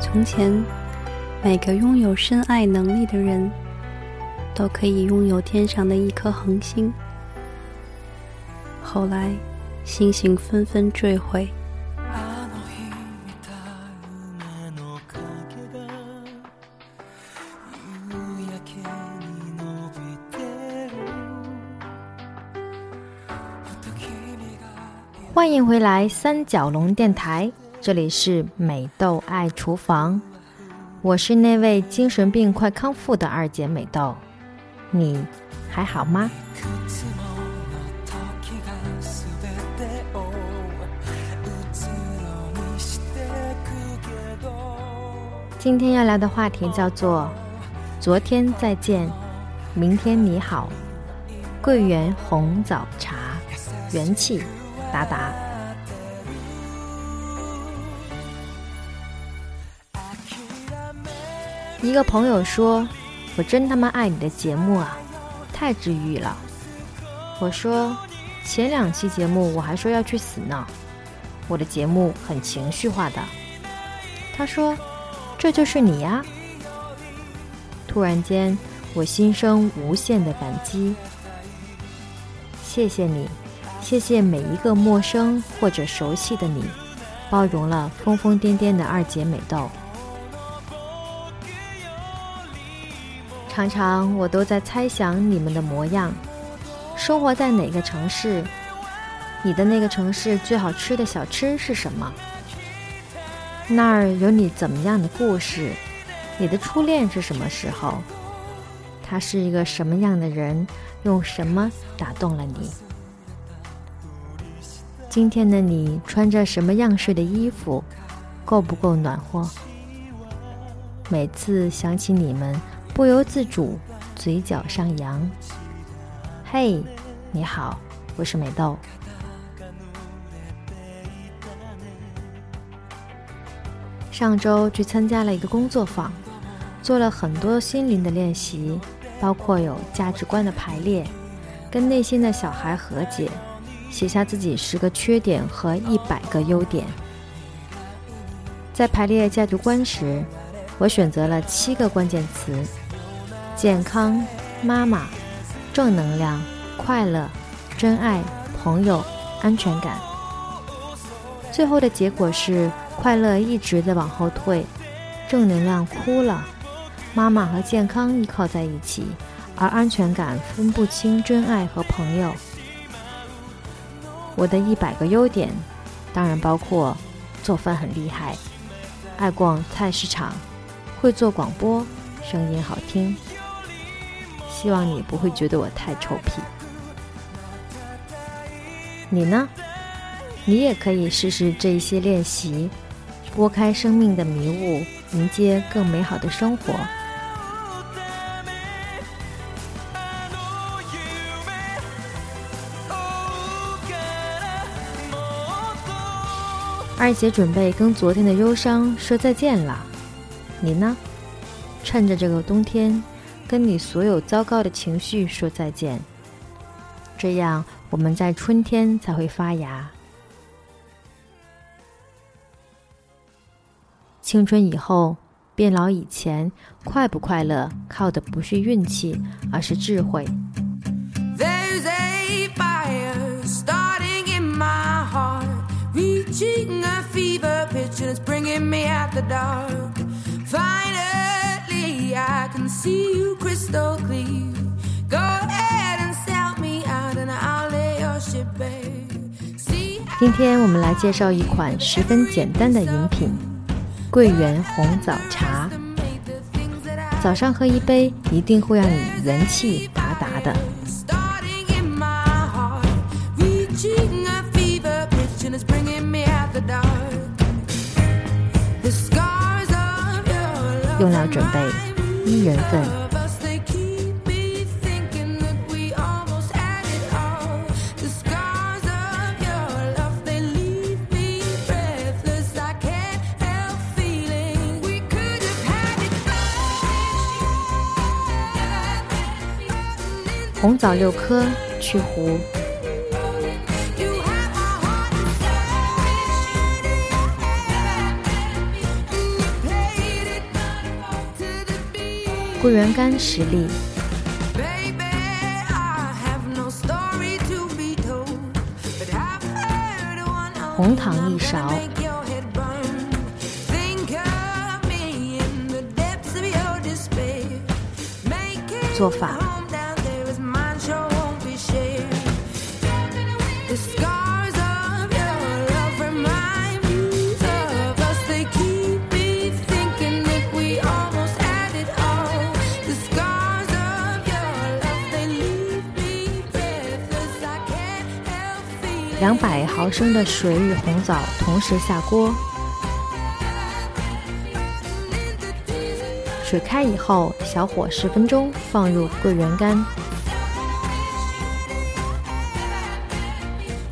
从前，每个拥有深爱能力的人，都可以拥有天上的一颗恒星。后来，星星纷纷坠毁。欢迎回来，三角龙电台，这里是美豆爱厨房，我是那位精神病快康复的二姐美豆，你还好吗？今天要聊的话题叫做“昨天再见，明天你好”，桂圆红枣茶，元气。达达，一个朋友说：“我真他妈爱你的节目啊，太治愈了。”我说：“前两期节目我还说要去死呢，我的节目很情绪化的。”他说：“这就是你呀。”突然间，我心生无限的感激，谢谢你。谢谢每一个陌生或者熟悉的你，包容了疯疯癫癫的二姐美豆。常常我都在猜想你们的模样，生活在哪个城市？你的那个城市最好吃的小吃是什么？那儿有你怎么样的故事？你的初恋是什么时候？他是一个什么样的人？用什么打动了你？今天的你穿着什么样式的衣服，够不够暖和？每次想起你们，不由自主嘴角上扬。嘿，你好，我是美豆。上周去参加了一个工作坊，做了很多心灵的练习，包括有价值观的排列，跟内心的小孩和解。写下自己十个缺点和一百个优点。在排列价值观时，我选择了七个关键词：健康、妈妈、正能量、快乐、真爱、朋友、安全感。最后的结果是，快乐一直在往后退，正能量哭了，妈妈和健康依靠在一起，而安全感分不清真爱和朋友。我的一百个优点，当然包括做饭很厉害，爱逛菜市场，会做广播，声音好听。希望你不会觉得我太臭屁。你呢？你也可以试试这一些练习，拨开生命的迷雾，迎接更美好的生活。二姐准备跟昨天的忧伤说再见了，你呢？趁着这个冬天，跟你所有糟糕的情绪说再见，这样我们在春天才会发芽。青春以后，变老以前，快不快乐靠的不是运气，而是智慧。今天我们来介绍一款十分简单的饮品——桂圆红枣茶。早上喝一杯，一定会让你元气达达的。用料准备一人份。红枣六颗，去核。桂圆干十粒，红糖一勺。做法。两百毫升的水与红枣同时下锅，水开以后，小火十分钟，放入桂圆干，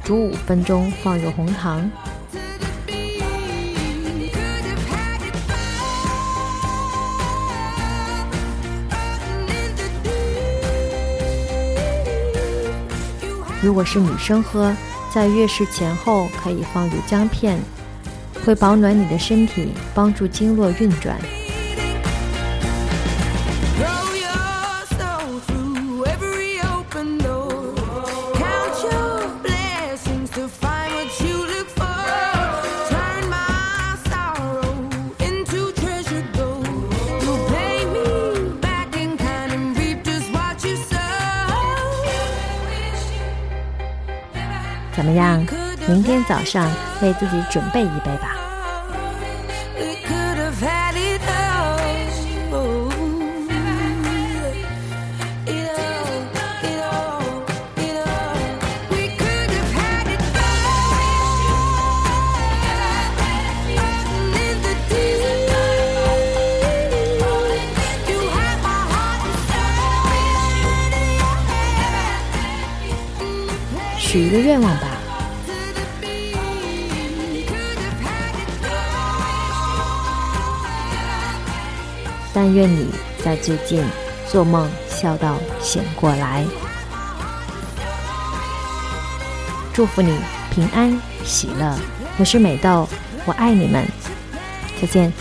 煮五分钟，放入红糖。如果是女生喝。在月事前后可以放入姜片，会保暖你的身体，帮助经络运转。怎么样？明天早上为自己准备一杯吧。许一个愿望吧。但愿你在最近做梦笑到醒过来。祝福你平安喜乐。我是美豆，我爱你们。再见。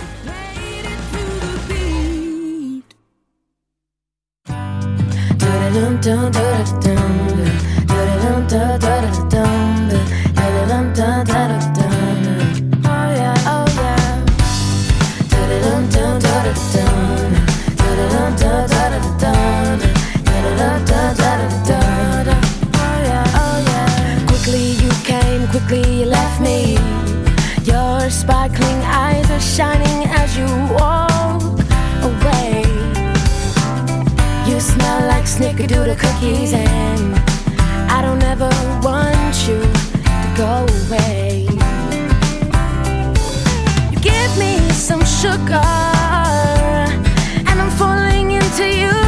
Cookies, and I don't ever want you to go away. You give me some sugar. stupid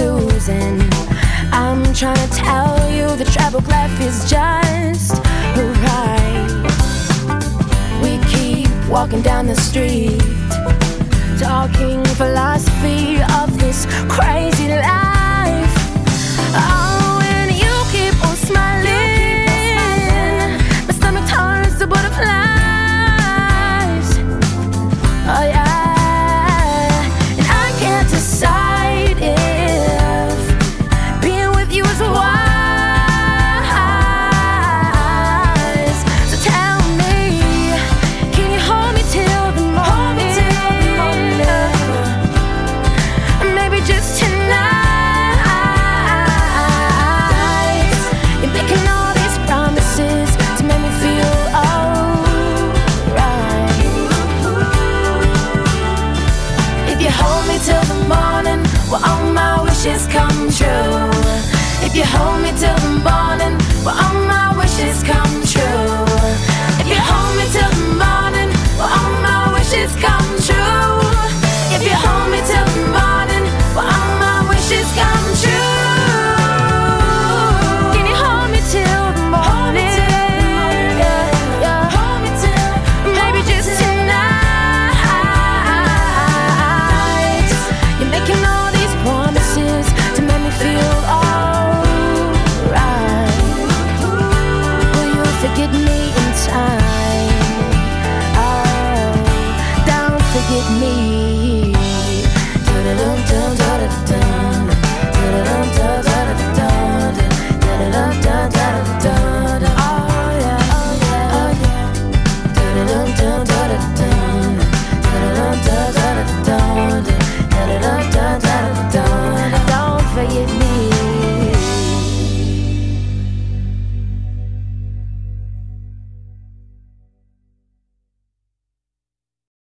and I'm trying to tell you the travel life is just ride We keep walking down the street Talking philosophy of this crazy life